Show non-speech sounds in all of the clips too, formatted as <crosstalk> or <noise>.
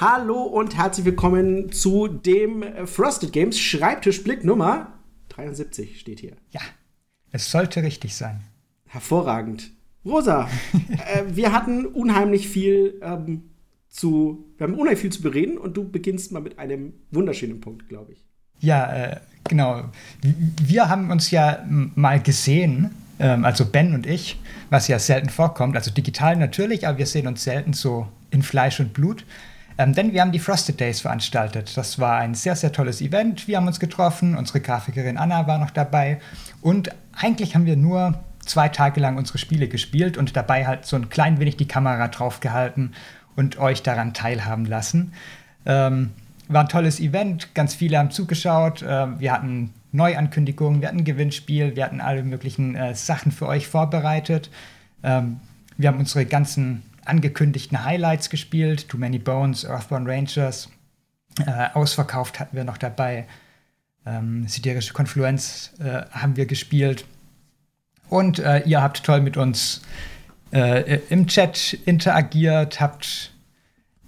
Hallo und herzlich willkommen zu dem Frosted Games Schreibtischblick Nummer 73 steht hier. Ja, es sollte richtig sein. Hervorragend. Rosa, <laughs> äh, wir hatten unheimlich viel ähm, zu, wir haben unheimlich viel zu bereden und du beginnst mal mit einem wunderschönen Punkt, glaube ich. Ja, äh, genau. Wir haben uns ja mal gesehen, ähm, also Ben und ich, was ja selten vorkommt, also digital natürlich, aber wir sehen uns selten so in Fleisch und Blut. Ähm, denn wir haben die Frosted Days veranstaltet. Das war ein sehr, sehr tolles Event. Wir haben uns getroffen, unsere Grafikerin Anna war noch dabei. Und eigentlich haben wir nur zwei Tage lang unsere Spiele gespielt und dabei halt so ein klein wenig die Kamera draufgehalten und euch daran teilhaben lassen. Ähm, war ein tolles Event, ganz viele haben zugeschaut. Äh, wir hatten Neuankündigungen, wir hatten ein Gewinnspiel, wir hatten alle möglichen äh, Sachen für euch vorbereitet. Ähm, wir haben unsere ganzen angekündigten Highlights gespielt. Too Many Bones, Earthbound Rangers. Äh, ausverkauft hatten wir noch dabei. Ähm, Siderische Konfluenz äh, haben wir gespielt. Und äh, ihr habt toll mit uns äh, im Chat interagiert, habt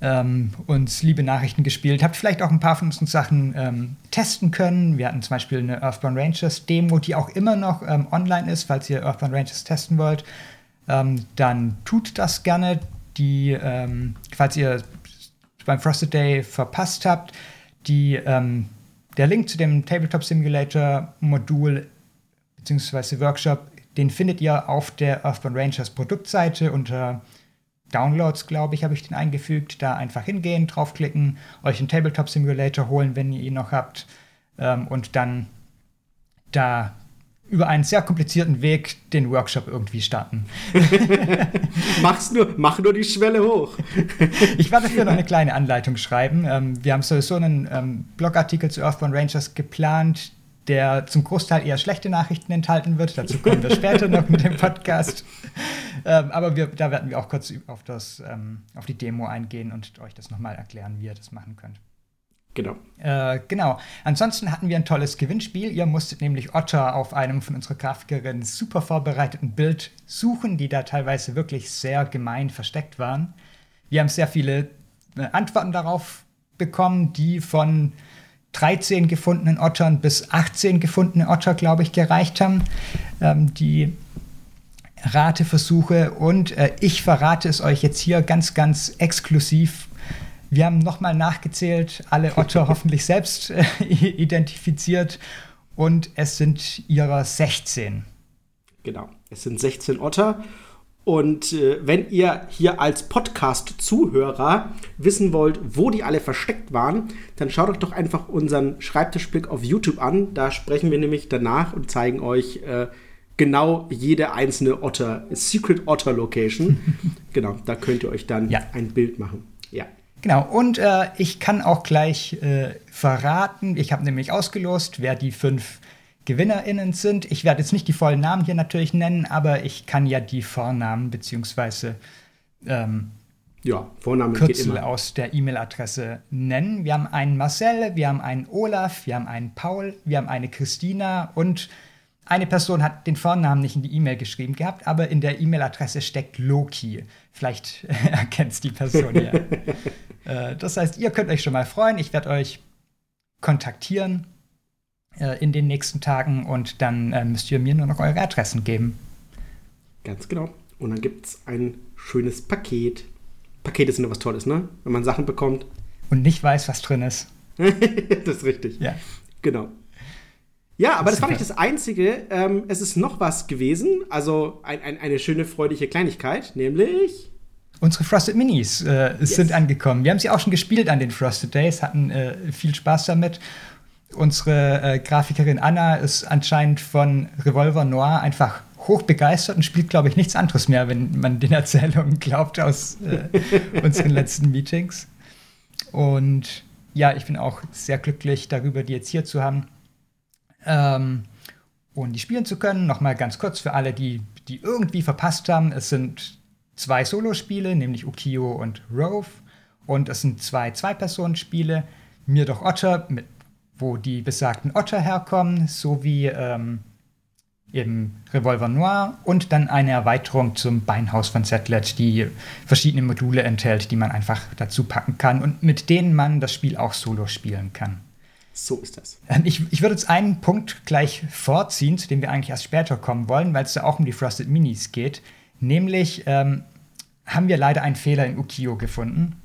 ähm, uns liebe Nachrichten gespielt, habt vielleicht auch ein paar von unseren Sachen ähm, testen können. Wir hatten zum Beispiel eine Earthbound Rangers Demo, die auch immer noch ähm, online ist, falls ihr Earthbound Rangers testen wollt ähm, dann tut das gerne. Die, ähm, falls ihr beim Frosted Day verpasst habt, die, ähm, der Link zu dem Tabletop Simulator Modul bzw. Workshop, den findet ihr auf der Earthbound Rangers Produktseite unter Downloads, glaube ich, habe ich den eingefügt. Da einfach hingehen, draufklicken, euch einen Tabletop Simulator holen, wenn ihr ihn noch habt, ähm, und dann da über einen sehr komplizierten Weg den Workshop irgendwie starten. <laughs> Mach's nur, mach nur die Schwelle hoch. ich werde dafür noch eine kleine Anleitung schreiben. Ähm, wir haben sowieso einen ähm, Blogartikel zu Earthbound Rangers geplant, der zum Großteil eher schlechte Nachrichten enthalten wird. Dazu kommen wir später noch mit dem Podcast. Ähm, aber wir, da werden wir auch kurz auf, das, ähm, auf die Demo eingehen und euch das nochmal erklären, wie ihr das machen könnt. Genau. Äh, genau. Ansonsten hatten wir ein tolles Gewinnspiel. Ihr musstet nämlich Otter auf einem von unserer Grafikerinnen super vorbereiteten Bild suchen, die da teilweise wirklich sehr gemein versteckt waren. Wir haben sehr viele äh, Antworten darauf bekommen, die von 13 gefundenen Ottern bis 18 gefundene Otter, glaube ich, gereicht haben. Ähm, die Rateversuche und äh, ich verrate es euch jetzt hier ganz, ganz exklusiv wir haben nochmal nachgezählt, alle Otter <laughs> hoffentlich selbst äh, identifiziert und es sind ihrer 16. Genau, es sind 16 Otter. Und äh, wenn ihr hier als Podcast-Zuhörer wissen wollt, wo die alle versteckt waren, dann schaut euch doch einfach unseren Schreibtischblick auf YouTube an. Da sprechen wir nämlich danach und zeigen euch äh, genau jede einzelne Otter, Secret Otter Location. <laughs> genau, da könnt ihr euch dann ja. ein Bild machen. Genau, und äh, ich kann auch gleich äh, verraten, ich habe nämlich ausgelost, wer die fünf GewinnerInnen sind. Ich werde jetzt nicht die vollen Namen hier natürlich nennen, aber ich kann ja die Vornamen beziehungsweise ähm, ja, Vorname Kürzel aus der E-Mail-Adresse nennen. Wir haben einen Marcel, wir haben einen Olaf, wir haben einen Paul, wir haben eine Christina und eine Person hat den Vornamen nicht in die E-Mail geschrieben gehabt, aber in der E-Mail-Adresse steckt Loki. Vielleicht <laughs> erkennt es die Person ja. <laughs> äh, das heißt, ihr könnt euch schon mal freuen. Ich werde euch kontaktieren äh, in den nächsten Tagen und dann äh, müsst ihr mir nur noch eure Adressen geben. Ganz genau. Und dann gibt es ein schönes Paket. Pakete sind ja was Tolles, ne? Wenn man Sachen bekommt. Und nicht weiß, was drin ist. <laughs> das ist richtig. Ja. Genau. Ja, aber das war nicht das Einzige. Ähm, es ist noch was gewesen. Also ein, ein, eine schöne, freudige Kleinigkeit, nämlich. Unsere Frosted Minis äh, yes. sind angekommen. Wir haben sie auch schon gespielt an den Frosted Days, hatten äh, viel Spaß damit. Unsere äh, Grafikerin Anna ist anscheinend von Revolver Noir einfach hoch begeistert und spielt, glaube ich, nichts anderes mehr, wenn man den Erzählungen glaubt aus äh, unseren letzten Meetings. Und ja, ich bin auch sehr glücklich darüber, die jetzt hier zu haben ähm, und die spielen zu können. Nochmal ganz kurz für alle, die, die irgendwie verpasst haben. Es sind zwei Solospiele, nämlich Ukio und Rove. Und es sind zwei Zwei-Personen-Spiele. Mir doch Otter, mit, wo die besagten Otter herkommen, sowie ähm, eben Revolver Noir und dann eine Erweiterung zum Beinhaus von Zetlet, die verschiedene Module enthält, die man einfach dazu packen kann und mit denen man das Spiel auch solo spielen kann. So ist das. Ähm, ich, ich würde jetzt einen Punkt gleich vorziehen, zu dem wir eigentlich erst später kommen wollen, weil es da auch um die Frosted Minis geht. Nämlich ähm, haben wir leider einen Fehler in Ukio gefunden.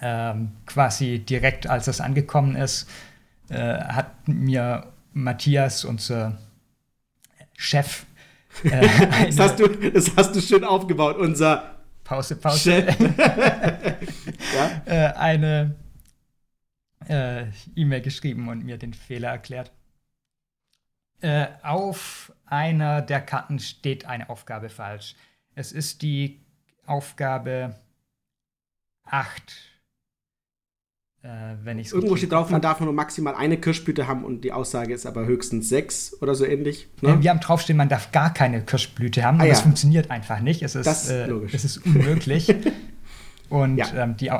Ähm, quasi direkt, als das angekommen ist, äh, hat mir Matthias, unser Chef, äh, <laughs> das, hast du, das hast du schön aufgebaut, unser Pause, Pause. <laughs> ja? äh, eine äh, E-Mail geschrieben und mir den Fehler erklärt. Äh, auf einer der Karten steht eine Aufgabe falsch. Es ist die Aufgabe 8. Äh, wenn Irgendwo steht drauf, man darf nur maximal eine Kirschblüte haben und die Aussage ist aber höchstens sechs oder so ähnlich. Ne? Wir haben draufstehen, man darf gar keine Kirschblüte haben, ah, aber ja. das funktioniert einfach nicht. Es ist, das, äh, es ist unmöglich. <laughs> und ja. ähm, die,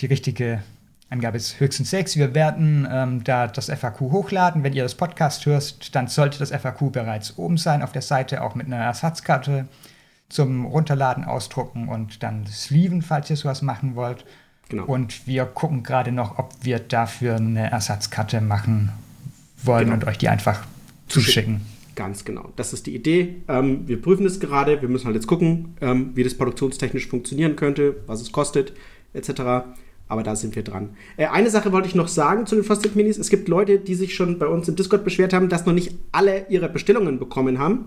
die richtige Angabe ist höchstens sechs. Wir werden ähm, da das FAQ hochladen. Wenn ihr das Podcast hört, dann sollte das FAQ bereits oben sein auf der Seite, auch mit einer Ersatzkarte zum Runterladen, Ausdrucken und dann sleeven, falls ihr sowas machen wollt. Genau. Und wir gucken gerade noch, ob wir dafür eine Ersatzkarte machen wollen genau. und euch die einfach zuschicken. Ganz genau. Das ist die Idee. Ähm, wir prüfen es gerade. Wir müssen halt jetzt gucken, ähm, wie das produktionstechnisch funktionieren könnte, was es kostet, etc. Aber da sind wir dran. Äh, eine Sache wollte ich noch sagen zu den Frosted Minis. Es gibt Leute, die sich schon bei uns im Discord beschwert haben, dass noch nicht alle ihre Bestellungen bekommen haben.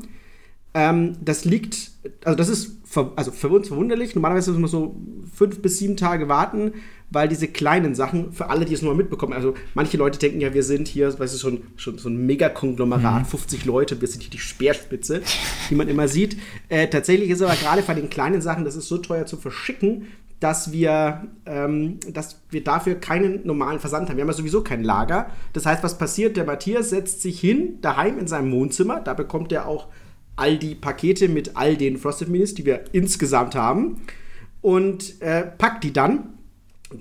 Ähm, das liegt, also das ist für, also für uns verwunderlich. Normalerweise müssen wir so fünf bis sieben Tage warten, weil diese kleinen Sachen, für alle, die es nur mitbekommen, also manche Leute denken ja, wir sind hier, weißt du, schon, schon so ein Megakonglomerat, mhm. 50 Leute, wir sind hier die Speerspitze, die man immer sieht. Äh, tatsächlich ist aber gerade bei den kleinen Sachen, das ist so teuer zu verschicken, dass wir, ähm, dass wir dafür keinen normalen Versand haben. Wir haben ja sowieso kein Lager. Das heißt, was passiert? Der Matthias setzt sich hin, daheim in seinem Wohnzimmer. Da bekommt er auch all die Pakete mit all den Frosted Minis, die wir insgesamt haben. Und äh, packt die dann.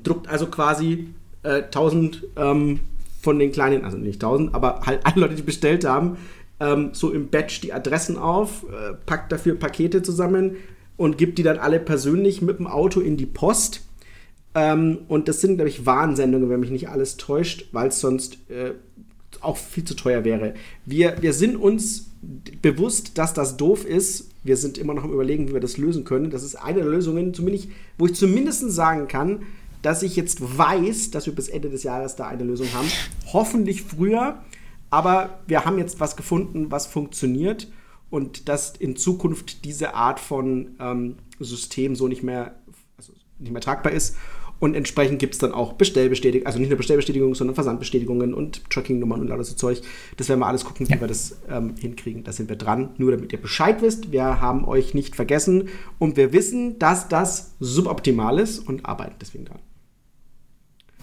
Druckt also quasi äh, 1000 ähm, von den kleinen, also nicht 1000, aber halt alle Leute, die bestellt haben, ähm, so im Batch die Adressen auf, äh, packt dafür Pakete zusammen und gibt die dann alle persönlich mit dem Auto in die Post. Ähm, und das sind, glaube ich, Warnsendungen, wenn mich nicht alles täuscht, weil es sonst äh, auch viel zu teuer wäre. Wir, wir sind uns bewusst, dass das doof ist. Wir sind immer noch am Überlegen, wie wir das lösen können. Das ist eine der Lösungen, zumindest, wo ich zumindest sagen kann, dass ich jetzt weiß, dass wir bis Ende des Jahres da eine Lösung haben. Hoffentlich früher, aber wir haben jetzt was gefunden, was funktioniert und dass in Zukunft diese Art von ähm, System so nicht mehr, also nicht mehr tragbar ist. Und entsprechend gibt es dann auch Bestellbestätigungen, also nicht nur Bestellbestätigungen, sondern Versandbestätigungen und Tracking-Nummern und alles so Zeug. Das werden wir alles gucken, wie ja. wir das ähm, hinkriegen. Da sind wir dran. Nur damit ihr Bescheid wisst, wir haben euch nicht vergessen und wir wissen, dass das suboptimal ist und arbeiten deswegen dran.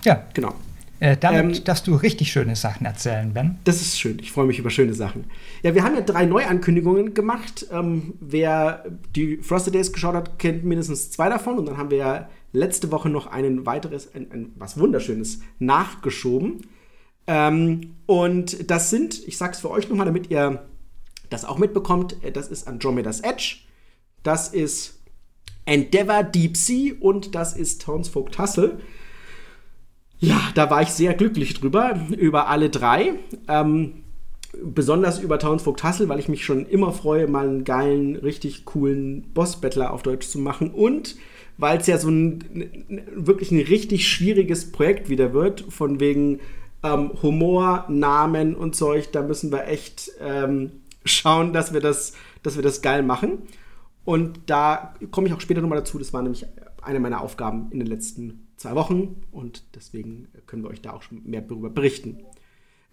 Ja. Genau. Äh, damit ähm, darfst du richtig schöne Sachen erzählen, Ben. Das ist schön. Ich freue mich über schöne Sachen. Ja, wir haben ja drei Neuankündigungen gemacht. Ähm, wer die Frosted Days geschaut hat, kennt mindestens zwei davon. Und dann haben wir ja letzte Woche noch ein weiteres, ein, ein was Wunderschönes nachgeschoben. Ähm, und das sind, ich sag's für euch nochmal, damit ihr das auch mitbekommt, äh, das ist Andromeda's Edge, das ist Endeavor Deep Sea und das ist Townsfolk Tussle. Ja, da war ich sehr glücklich drüber, über alle drei. Ähm, besonders über Townsfolk Tassel, weil ich mich schon immer freue, mal einen geilen, richtig coolen Boss-Battler auf Deutsch zu machen. Und weil es ja so ein wirklich ein richtig schwieriges Projekt wieder wird, von wegen ähm, Humor, Namen und Zeug, da müssen wir echt ähm, schauen, dass wir, das, dass wir das geil machen. Und da komme ich auch später nochmal dazu. Das war nämlich eine meiner Aufgaben in den letzten zwei Wochen und deswegen können wir euch da auch schon mehr darüber berichten.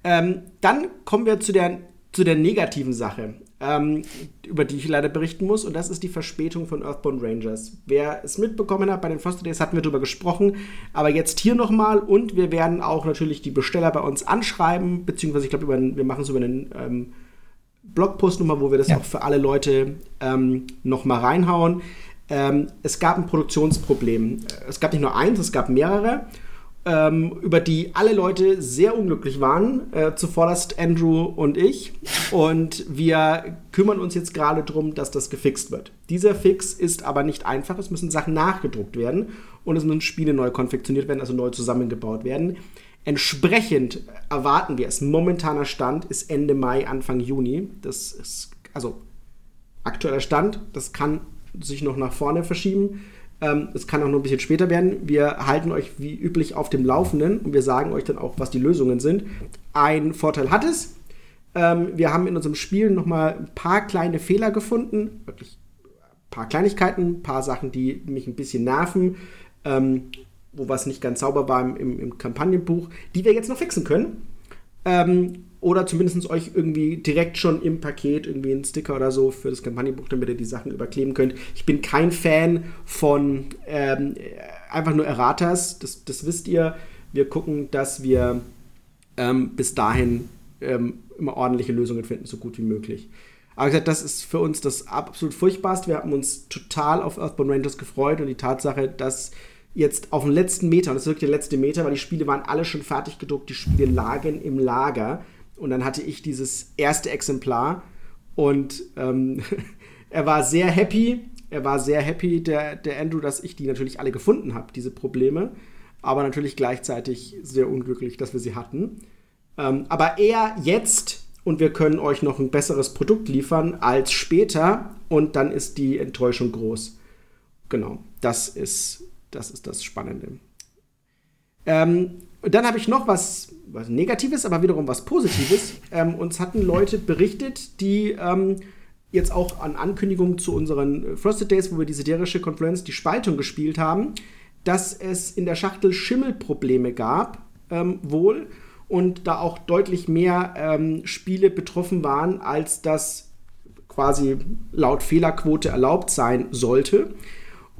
Ähm, dann kommen wir zu der, zu der negativen Sache, ähm, über die ich leider berichten muss, und das ist die Verspätung von Earthbound Rangers. Wer es mitbekommen hat, bei den Foster Days hatten wir darüber gesprochen, aber jetzt hier nochmal und wir werden auch natürlich die Besteller bei uns anschreiben, beziehungsweise ich glaube, wir machen es über einen ähm, Blogpost nochmal, wo wir das ja. auch für alle Leute ähm, nochmal reinhauen. Ähm, es gab ein Produktionsproblem. Es gab nicht nur eins, es gab mehrere. ähm, über die alle Leute sehr unglücklich waren, äh, zuvorderst Andrew und ich. Und wir kümmern uns jetzt gerade darum, dass das gefixt wird. Dieser Fix ist aber nicht einfach. Es müssen Sachen nachgedruckt werden und es müssen Spiele neu konfektioniert werden, also neu zusammengebaut werden. Entsprechend erwarten wir es. Momentaner Stand ist Ende Mai, Anfang Juni. Das ist also aktueller Stand. Das kann sich noch nach vorne verschieben. Ähm, es kann auch noch ein bisschen später werden. Wir halten euch wie üblich auf dem Laufenden und wir sagen euch dann auch, was die Lösungen sind. Ein Vorteil hat es. Ähm, wir haben in unserem Spiel noch mal ein paar kleine Fehler gefunden. Wirklich ein paar Kleinigkeiten, ein paar Sachen, die mich ein bisschen nerven. Ähm, wo was nicht ganz sauber war im, im Kampagnenbuch, die wir jetzt noch fixen können. Oder zumindest euch irgendwie direkt schon im Paket irgendwie einen Sticker oder so für das Kampagnenbuch, damit ihr die Sachen überkleben könnt. Ich bin kein Fan von ähm, einfach nur Erratas, das, das wisst ihr. Wir gucken, dass wir ähm, bis dahin ähm, immer ordentliche Lösungen finden, so gut wie möglich. Aber gesagt, das ist für uns das absolut furchtbarste. Wir haben uns total auf Earthbound Rangers gefreut und die Tatsache, dass jetzt auf den letzten Meter, und das ist wirklich der letzte Meter, weil die Spiele waren alle schon fertig gedruckt, die Spiele lagen im Lager. Und dann hatte ich dieses erste Exemplar und ähm, <laughs> er war sehr happy. Er war sehr happy, der, der Andrew, dass ich die natürlich alle gefunden habe, diese Probleme. Aber natürlich gleichzeitig sehr unglücklich, dass wir sie hatten. Ähm, aber eher jetzt und wir können euch noch ein besseres Produkt liefern als später und dann ist die Enttäuschung groß. Genau, das ist das, ist das Spannende. Ähm, dann habe ich noch was, was, Negatives, aber wiederum was Positives. <laughs> Ähm, uns hatten Leute berichtet, die ähm, jetzt auch an Ankündigungen zu unseren Frosted Days, wo wir die siderische Konfluenz, die Spaltung gespielt haben, dass es in der Schachtel Schimmelprobleme gab, ähm, wohl, und da auch deutlich mehr ähm, Spiele betroffen waren, als das quasi laut Fehlerquote erlaubt sein sollte.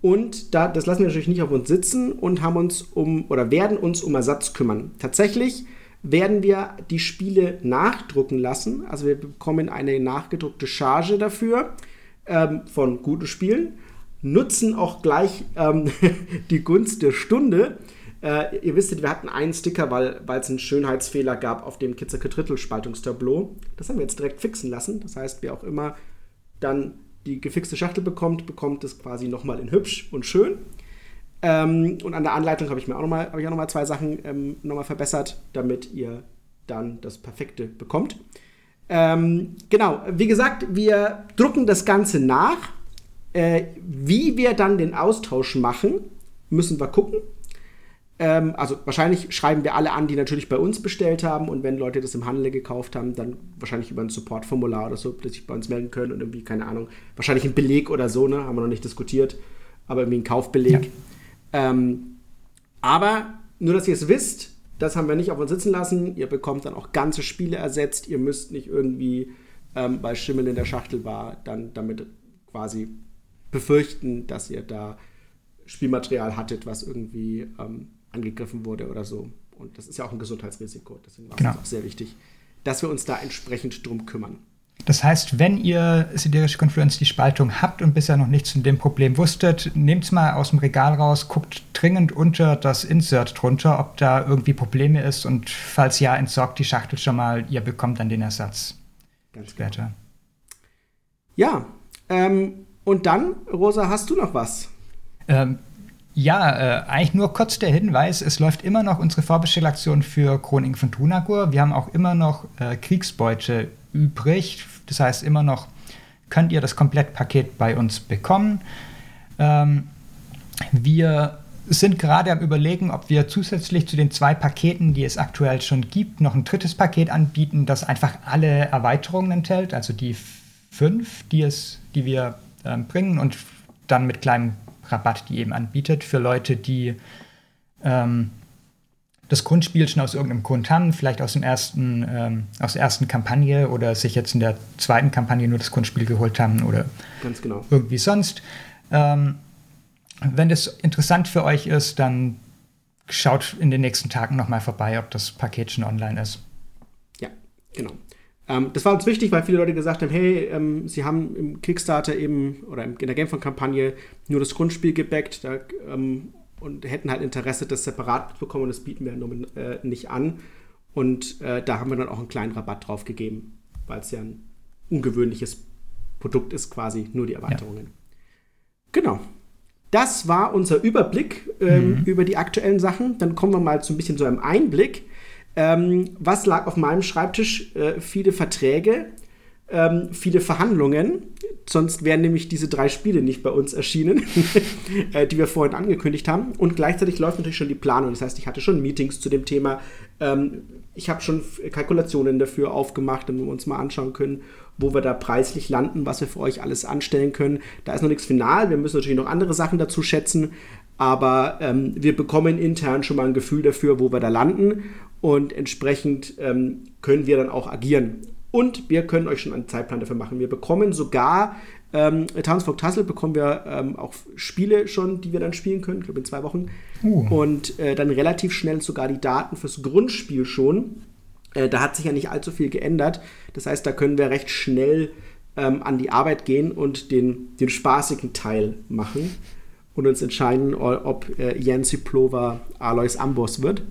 Und da, das lassen wir natürlich nicht auf uns sitzen und haben uns um oder werden uns um Ersatz kümmern. Tatsächlich werden wir die Spiele nachdrucken lassen. Also wir bekommen eine nachgedruckte Charge dafür ähm, von guten Spielen, nutzen auch gleich ähm, <laughs> die Gunst der Stunde. Äh, ihr wisst, wir hatten einen Sticker, weil es einen Schönheitsfehler gab auf dem Kitzerke Drittel Spaltungstableau. Das haben wir jetzt direkt fixen lassen. Das heißt, wer auch immer dann die gefixte Schachtel bekommt, bekommt es quasi nochmal in hübsch und schön. Ähm, und an der Anleitung habe ich mir auch nochmal noch zwei Sachen ähm, nochmal verbessert, damit ihr dann das Perfekte bekommt. Ähm, genau, wie gesagt, wir drucken das Ganze nach. Äh, wie wir dann den Austausch machen, müssen wir gucken. Ähm, also wahrscheinlich schreiben wir alle an, die natürlich bei uns bestellt haben und wenn Leute das im Handel gekauft haben, dann wahrscheinlich über ein Supportformular oder so, dass sich bei uns melden können und irgendwie, keine Ahnung, wahrscheinlich ein Beleg oder so, ne? Haben wir noch nicht diskutiert, aber irgendwie ein Kaufbeleg. Ja. Ähm, aber nur, dass ihr es wisst, das haben wir nicht auf uns sitzen lassen. Ihr bekommt dann auch ganze Spiele ersetzt. Ihr müsst nicht irgendwie, ähm, weil Schimmel in der Schachtel war, dann damit quasi befürchten, dass ihr da Spielmaterial hattet, was irgendwie ähm, angegriffen wurde oder so. Und das ist ja auch ein Gesundheitsrisiko. Deswegen war genau. es auch sehr wichtig, dass wir uns da entsprechend drum kümmern. Das heißt, wenn ihr siderische Konfluenz die Spaltung habt und bisher noch nichts von dem Problem wusstet, nehmt es mal aus dem Regal raus, guckt dringend unter das Insert drunter, ob da irgendwie Probleme ist und falls ja, entsorgt die Schachtel schon mal, ihr bekommt dann den Ersatz. Ganz später. Genau. Ja, ähm, und dann, Rosa, hast du noch was? Ähm, ja, äh, eigentlich nur kurz der Hinweis, es läuft immer noch unsere Vorbestellaktion für Chronik von Tunagur. Wir haben auch immer noch äh, Kriegsbeute übrig. Das heißt, immer noch könnt ihr das Komplettpaket bei uns bekommen. Ähm, wir sind gerade am Überlegen, ob wir zusätzlich zu den zwei Paketen, die es aktuell schon gibt, noch ein drittes Paket anbieten, das einfach alle Erweiterungen enthält, also die fünf, die, es, die wir äh, bringen und dann mit kleinem Rabatt, die eben anbietet für Leute, die ähm, das Grundspiel schon aus irgendeinem Grund haben, vielleicht aus, dem ersten, ähm, aus der ersten Kampagne oder sich jetzt in der zweiten Kampagne nur das Grundspiel geholt haben oder genau. irgendwie sonst. Ähm, wenn das interessant für euch ist, dann schaut in den nächsten Tagen nochmal vorbei, ob das Paket schon online ist. Ja, genau. Ähm, das war uns wichtig, weil viele Leute gesagt haben, hey, ähm, sie haben im Kickstarter eben oder in der Gamefund-Kampagne nur das Grundspiel gebackt da, ähm, und hätten halt Interesse, das separat zu bekommen und das bieten wir äh, nicht an. Und äh, da haben wir dann auch einen kleinen Rabatt drauf gegeben, weil es ja ein ungewöhnliches Produkt ist, quasi nur die Erweiterungen. Ja. Genau. Das war unser Überblick ähm, mhm. über die aktuellen Sachen. Dann kommen wir mal zu ein bisschen so einem Einblick. Ähm, was lag auf meinem Schreibtisch? Äh, viele Verträge, ähm, viele Verhandlungen. Sonst wären nämlich diese drei Spiele nicht bei uns erschienen, <laughs> äh, die wir vorhin angekündigt haben. Und gleichzeitig läuft natürlich schon die Planung. Das heißt, ich hatte schon Meetings zu dem Thema. Ähm, ich habe schon Kalkulationen dafür aufgemacht, damit wir uns mal anschauen können, wo wir da preislich landen, was wir für euch alles anstellen können. Da ist noch nichts final. Wir müssen natürlich noch andere Sachen dazu schätzen. Aber ähm, wir bekommen intern schon mal ein Gefühl dafür, wo wir da landen. Und entsprechend ähm, können wir dann auch agieren. Und wir können euch schon einen Zeitplan dafür machen. Wir bekommen sogar, ähm, Townsfolk Tassel bekommen wir ähm, auch Spiele schon, die wir dann spielen können, ich glaube in zwei Wochen. Uh. Und äh, dann relativ schnell sogar die Daten fürs Grundspiel schon. Äh, da hat sich ja nicht allzu viel geändert. Das heißt, da können wir recht schnell ähm, an die Arbeit gehen und den, den spaßigen Teil machen und uns entscheiden, ob äh, Jancy Plover Alois Amboss wird.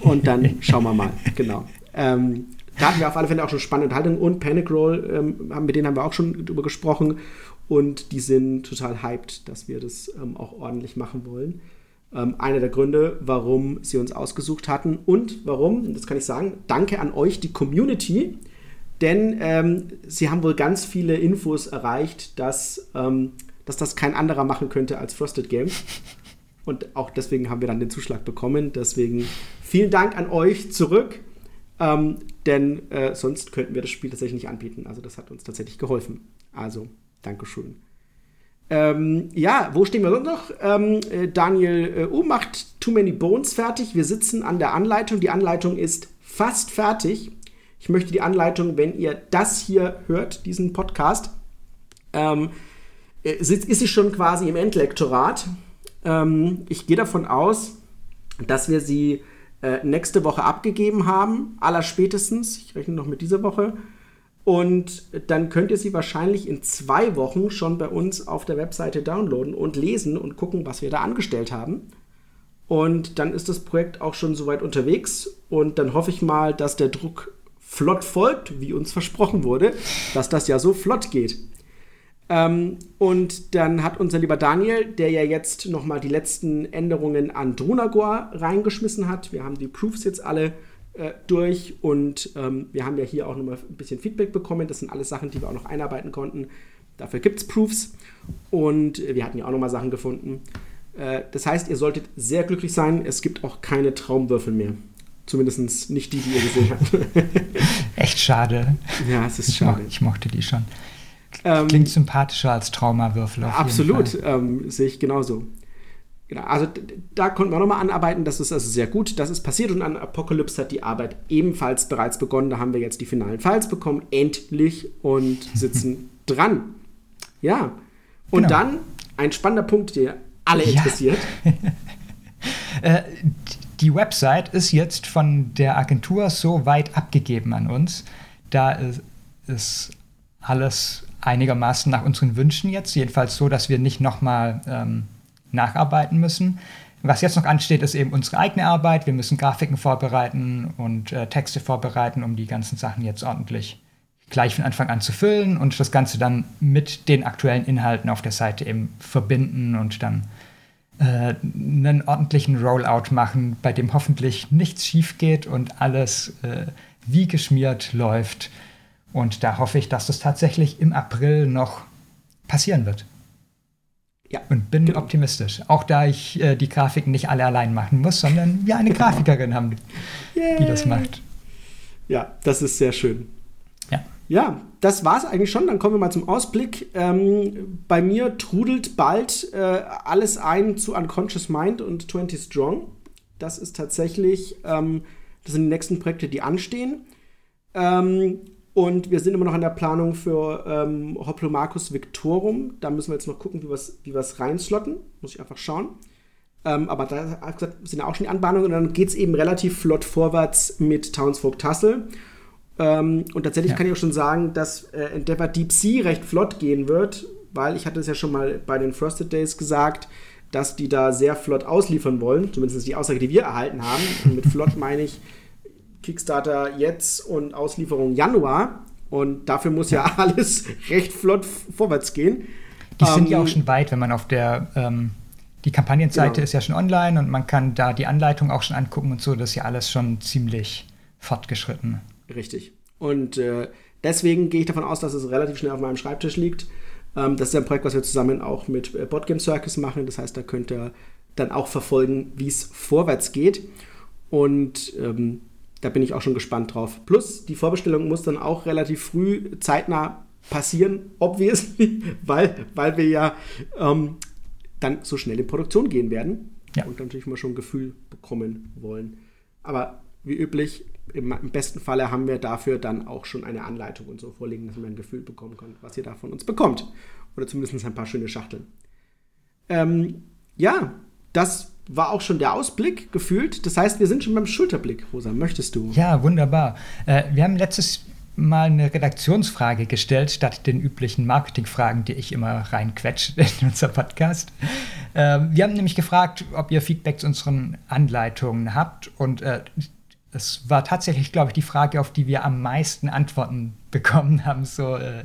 Und dann <laughs> schauen wir mal. Genau. Ähm, da hatten wir auf alle Fälle auch schon spannende Unterhaltung und Panic Roll, ähm, mit denen haben wir auch schon drüber gesprochen und die sind total hyped, dass wir das ähm, auch ordentlich machen wollen. Ähm, einer der Gründe, warum sie uns ausgesucht hatten und warum, das kann ich sagen, danke an euch, die Community, denn ähm, sie haben wohl ganz viele Infos erreicht, dass, ähm, dass das kein anderer machen könnte als Frosted Games. Und auch deswegen haben wir dann den Zuschlag bekommen. Deswegen vielen Dank an euch zurück. Ähm, denn äh, sonst könnten wir das Spiel tatsächlich nicht anbieten. Also das hat uns tatsächlich geholfen. Also, Dankeschön. Ähm, ja, wo stehen wir sonst noch? Ähm, äh, Daniel äh, U macht Too Many Bones fertig. Wir sitzen an der Anleitung. Die Anleitung ist fast fertig. Ich möchte die Anleitung, wenn ihr das hier hört, diesen Podcast, ähm, äh, ist, ist sie schon quasi im Endlektorat. Ähm, ich gehe davon aus, dass wir sie äh, nächste Woche abgegeben haben, aller spätestens. Ich rechne noch mit dieser Woche. Und dann könnt ihr sie wahrscheinlich in zwei Wochen schon bei uns auf der Webseite downloaden und lesen und gucken, was wir da angestellt haben. Und dann ist das Projekt auch schon soweit unterwegs. Und dann hoffe ich mal, dass der Druck flott folgt, wie uns versprochen wurde, dass das ja so flott geht. Ähm, und dann hat unser lieber Daniel, der ja jetzt nochmal die letzten Änderungen an Drunagor reingeschmissen hat. Wir haben die Proofs jetzt alle äh, durch und ähm, wir haben ja hier auch nochmal ein bisschen Feedback bekommen. Das sind alles Sachen, die wir auch noch einarbeiten konnten. Dafür gibt es Proofs und wir hatten ja auch nochmal Sachen gefunden. Äh, das heißt, ihr solltet sehr glücklich sein. Es gibt auch keine Traumwürfel mehr. Zumindest nicht die, die ihr gesehen habt. <laughs> Echt schade. Ja, es ist schade. Ich, mochte die schon. Ähm, Klingt sympathischer als Traumawürfel. absolut, ähm, sehe ich genauso. Genau, also da konnten wir nochmal anarbeiten, das ist also sehr gut. Das ist passiert und an Apocalypse hat die Arbeit ebenfalls bereits begonnen. Da haben wir jetzt die finalen Files bekommen, endlich, und <laughs> sitzen dran. Ja, und genau. dann ein spannender Punkt, der alle ja. interessiert. <laughs> äh, die Website ist jetzt von der Agentur so weit abgegeben an uns. Da ist, ist alles einigermaßen nach unseren Wünschen jetzt. Jedenfalls so, dass wir nicht nochmal ähm, nacharbeiten müssen. Was jetzt noch ansteht, ist eben unsere eigene Arbeit. Wir müssen Grafiken vorbereiten und äh, Texte vorbereiten, um die ganzen Sachen jetzt ordentlich gleich von Anfang an zu füllen und das Ganze dann mit den aktuellen Inhalten auf der Seite eben verbinden und dann äh, einen ordentlichen Rollout machen, bei dem hoffentlich nichts schief geht und alles äh, wie geschmiert läuft und da hoffe ich, dass das tatsächlich im April noch passieren wird. Ja. Und bin genau. optimistisch. Auch da ich äh, die Grafiken nicht alle allein machen muss, sondern wir eine <laughs> Grafikerin haben, Yay. die das macht. Ja, das ist sehr schön. Ja. Ja, das war es eigentlich schon. Dann kommen wir mal zum Ausblick. Ähm, bei mir trudelt bald äh, alles ein zu Unconscious Mind und 20 Strong. Das ist tatsächlich, ähm, das sind die nächsten Projekte, die anstehen. Ähm, und wir sind immer noch in der Planung für ähm, Hoplomachus Victorum. Da müssen wir jetzt noch gucken, wie wir es wie reinslotten. Muss ich einfach schauen. Ähm, aber da sind ja auch schon die Anbahnungen. Und dann geht es eben relativ flott vorwärts mit Townsfolk Tassel. Ähm, und tatsächlich ja. kann ich auch schon sagen, dass äh, Endeavor Deep Sea recht flott gehen wird, weil ich hatte es ja schon mal bei den Frosted Days gesagt, dass die da sehr flott ausliefern wollen, zumindest die Aussage, die wir erhalten haben. Und mit <laughs> flott meine ich Kickstarter jetzt und Auslieferung Januar. Und dafür muss ja, ja <laughs> alles recht flott vorwärts gehen. Die ähm, sind ja auch schon weit, wenn man auf der ähm, die Kampagnenseite genau. ist ja schon online und man kann da die Anleitung auch schon angucken und so. Das ist ja alles schon ziemlich fortgeschritten. Richtig. Und äh, deswegen gehe ich davon aus, dass es relativ schnell auf meinem Schreibtisch liegt. Ähm, das ist ein Projekt, was wir zusammen auch mit äh, Boardgame Circus machen. Das heißt, da könnt ihr dann auch verfolgen, wie es vorwärts geht. Und ähm, da bin ich auch schon gespannt drauf. Plus, die Vorbestellung muss dann auch relativ früh, zeitnah passieren, obviously, <laughs> weil, weil wir ja ähm, dann so schnell in Produktion gehen werden ja. und natürlich mal schon ein Gefühl bekommen wollen. Aber wie üblich, im, im, besten Falle haben wir dafür dann auch schon eine Anleitung und so vorliegen, dass man ein Gefühl bekommen kann, was ihr da von uns bekommt. Oder zumindest ein paar schöne Schachteln. Ähm, ja, das war auch schon der Ausblick gefühlt. Das heißt, wir sind schon beim Schulterblick. Rosa, möchtest du? Ja, wunderbar. Äh, wir haben letztes Mal eine Redaktionsfrage gestellt, statt den üblichen Marketingfragen, die ich immer reinquetsche <laughs> in unser Podcast. Äh, wir haben nämlich gefragt, ob ihr Feedback zu unseren Anleitungen habt. Und äh, es war tatsächlich, glaube ich, die Frage, auf die wir am meisten Antworten <laughs> bekommen haben, so äh,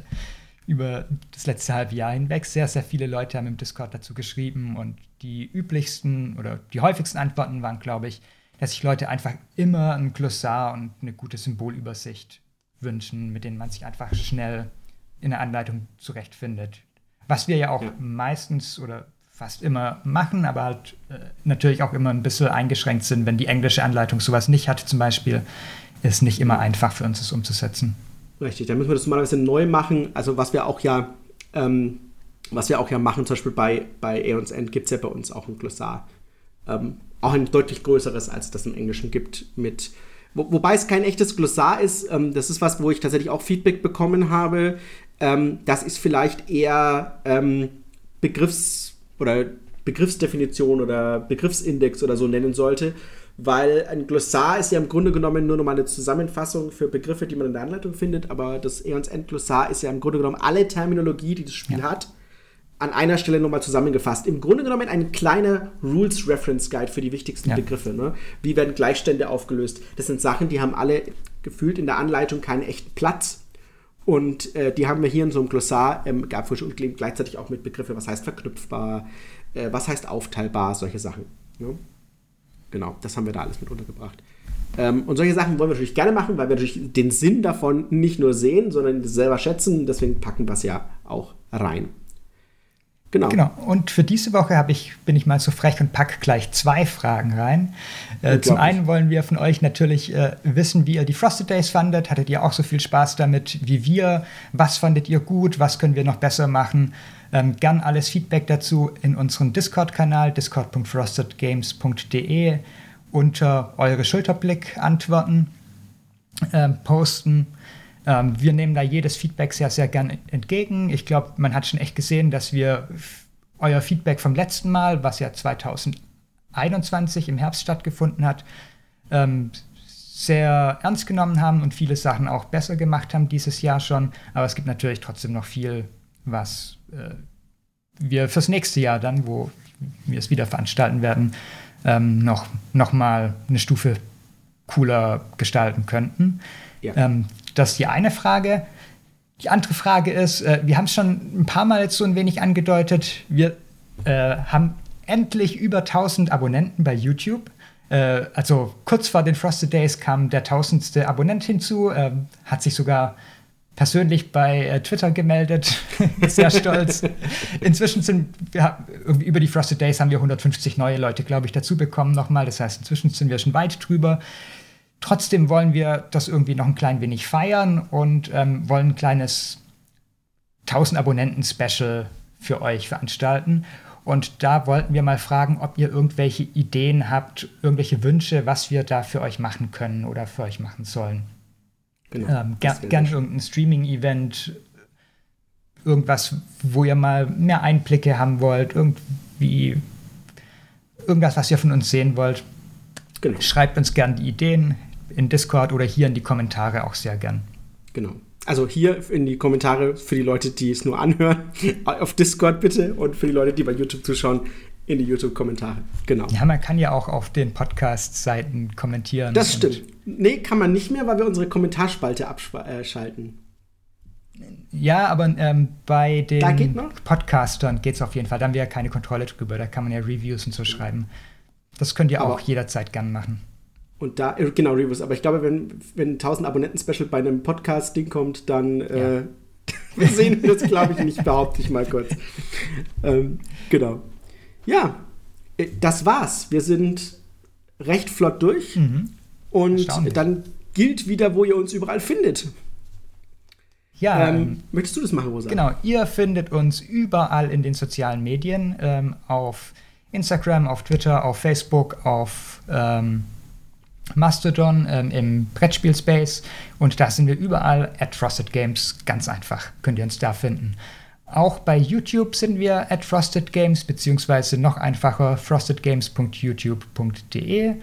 über das letzte halbe Jahr hinweg. Sehr, sehr viele Leute haben im Discord dazu geschrieben und die üblichsten oder die häufigsten Antworten waren, glaube ich, dass sich Leute einfach immer ein Glossar und eine gute Symbolübersicht wünschen, mit denen man sich einfach schnell in der Anleitung zurechtfindet. Was wir ja auch ja. meistens oder fast immer machen, aber halt äh, natürlich auch immer ein bisschen eingeschränkt sind, wenn die englische Anleitung sowas nicht hat, zum Beispiel, ist nicht immer einfach für uns, das umzusetzen. Richtig, dann müssen wir das normalerweise neu machen. Also was wir auch ja, ähm, was wir auch ja machen, zum Beispiel bei, bei Aeons End gibt es ja bei uns auch ein Glossar. Ähm, auch ein deutlich größeres, als das im Englischen gibt, mit wo, wobei es kein echtes Glossar ist. Ähm, das ist was, wo ich tatsächlich auch Feedback bekommen habe. Ähm, das ist vielleicht eher ähm, Begriffs- oder Begriffsdefinition oder Begriffsindex oder so nennen sollte, weil ein Glossar ist ja im Grunde genommen nur nochmal eine Zusammenfassung für Begriffe, die man in der Anleitung findet, aber das Eons End Glossar ist ja im Grunde genommen alle Terminologie, die das Spiel ja. hat, an einer Stelle nochmal zusammengefasst. Im Grunde genommen ein kleiner Rules Reference Guide für die wichtigsten ja. Begriffe. Ne? Wie werden Gleichstände aufgelöst? Das sind Sachen, die haben alle gefühlt in der Anleitung keinen echten Platz. Und äh, die haben wir hier in so einem Glossar ähm, frisch und gleichzeitig auch mit Begriffe, was heißt verknüpfbar, äh, was heißt aufteilbar, solche Sachen. Ne? Genau, das haben wir da alles mit untergebracht. Ähm, und solche Sachen wollen wir natürlich gerne machen, weil wir natürlich den Sinn davon nicht nur sehen, sondern selber schätzen. Deswegen packen wir es ja auch rein. Genau. genau. Und für diese Woche ich, bin ich mal so frech und packe gleich zwei Fragen rein. Äh, zum einen wollen wir von euch natürlich äh, wissen, wie ihr die Frosted Days fandet. Hattet ihr auch so viel Spaß damit wie wir? Was fandet ihr gut? Was können wir noch besser machen? Ähm, gern alles Feedback dazu in unserem Discord-Kanal, discord.frostedgames.de unter eure Schulterblick antworten, äh, posten. Ähm, wir nehmen da jedes Feedback sehr, sehr gern entgegen. Ich glaube, man hat schon echt gesehen, dass wir euer Feedback vom letzten Mal, was ja 2021 im Herbst stattgefunden hat, ähm, sehr ernst genommen haben und viele Sachen auch besser gemacht haben dieses Jahr schon. Aber es gibt natürlich trotzdem noch viel, was äh, wir fürs nächste Jahr dann, wo wir es wieder veranstalten werden, ähm, noch, noch mal eine Stufe cooler gestalten könnten. Ja. Ähm, das ist die eine Frage. Die andere Frage ist, äh, wir haben es schon ein paar Mal jetzt so ein wenig angedeutet, wir äh, haben endlich über 1000 Abonnenten bei YouTube. Äh, also kurz vor den Frosted Days kam der tausendste Abonnent hinzu, äh, hat sich sogar persönlich bei äh, Twitter gemeldet, <laughs> sehr stolz. Inzwischen sind wir über die Frosted Days haben wir 150 neue Leute, glaube ich, dazu bekommen nochmal. Das heißt, inzwischen sind wir schon weit drüber. Trotzdem wollen wir das irgendwie noch ein klein wenig feiern und ähm, wollen ein kleines 1000 Abonnenten-Special für euch veranstalten. Und da wollten wir mal fragen, ob ihr irgendwelche Ideen habt, irgendwelche Wünsche, was wir da für euch machen können oder für euch machen sollen. Genau, ähm, ger gern irgendein Streaming-Event, irgendwas, wo ihr mal mehr Einblicke haben wollt, irgendwie irgendwas, was ihr von uns sehen wollt. Genau. Schreibt uns gern die Ideen in Discord oder hier in die Kommentare auch sehr gern. Genau. Also hier in die Kommentare für die Leute, die es nur anhören, <laughs> auf Discord bitte und für die Leute, die bei YouTube zuschauen, in die YouTube-Kommentare. Genau. Ja, man kann ja auch auf den Podcast-Seiten kommentieren. Das stimmt. Nee, kann man nicht mehr, weil wir unsere Kommentarspalte abschalten. Ja, aber ähm, bei den geht? Podcastern geht es auf jeden Fall. Da haben wir ja keine Kontrolle drüber. Da kann man ja Reviews und so schreiben. Das könnt ihr Aber- auch jederzeit gern machen. Und da, äh, genau, Reviews. Aber ich glaube, wenn, wenn 1000 Abonnenten-Special bei einem Podcast-Ding kommt, dann äh, <laughs> wir sehen das, glaube ich, nicht, behaupte ich mal kurz. Ähm, genau. Ja, äh, das war's. Wir sind recht flott durch. Mhm. Und dann gilt wieder, wo ihr uns überall findet. Ja, Ähm, ähm, möchtest du das machen, Rosa? genau. Ihr findet uns überall in den sozialen Medien. Ähm, auf Instagram, auf Twitter, auf Facebook, auf ähm, Mastodon, ähm, im Brettspiel-Space. Und da sind wir überall at Frosted Games. Ganz einfach könnt ihr uns da finden. Auch bei YouTube sind wir at Frosted Games, beziehungsweise noch einfacher frostedgames.youtube.de.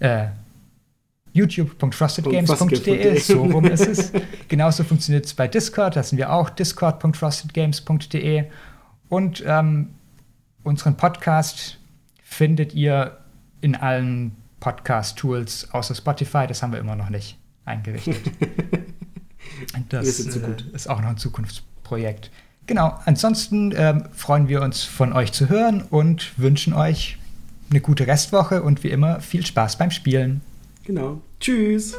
Äh, youtube.frostedgames.de, so rum ist es. <laughs> Genauso funktioniert es bei Discord, da sind wir auch discord.frostedgames.de. Und ähm, unseren Podcast findet ihr in allen Podcast-Tools außer Spotify, das haben wir immer noch nicht eingerichtet. <laughs> Das äh, ist auch noch ein Zukunftsprojekt. Genau, ansonsten ähm, freuen wir uns von euch zu hören und wünschen euch eine gute Restwoche und wie immer viel Spaß beim Spielen. Genau. Tschüss.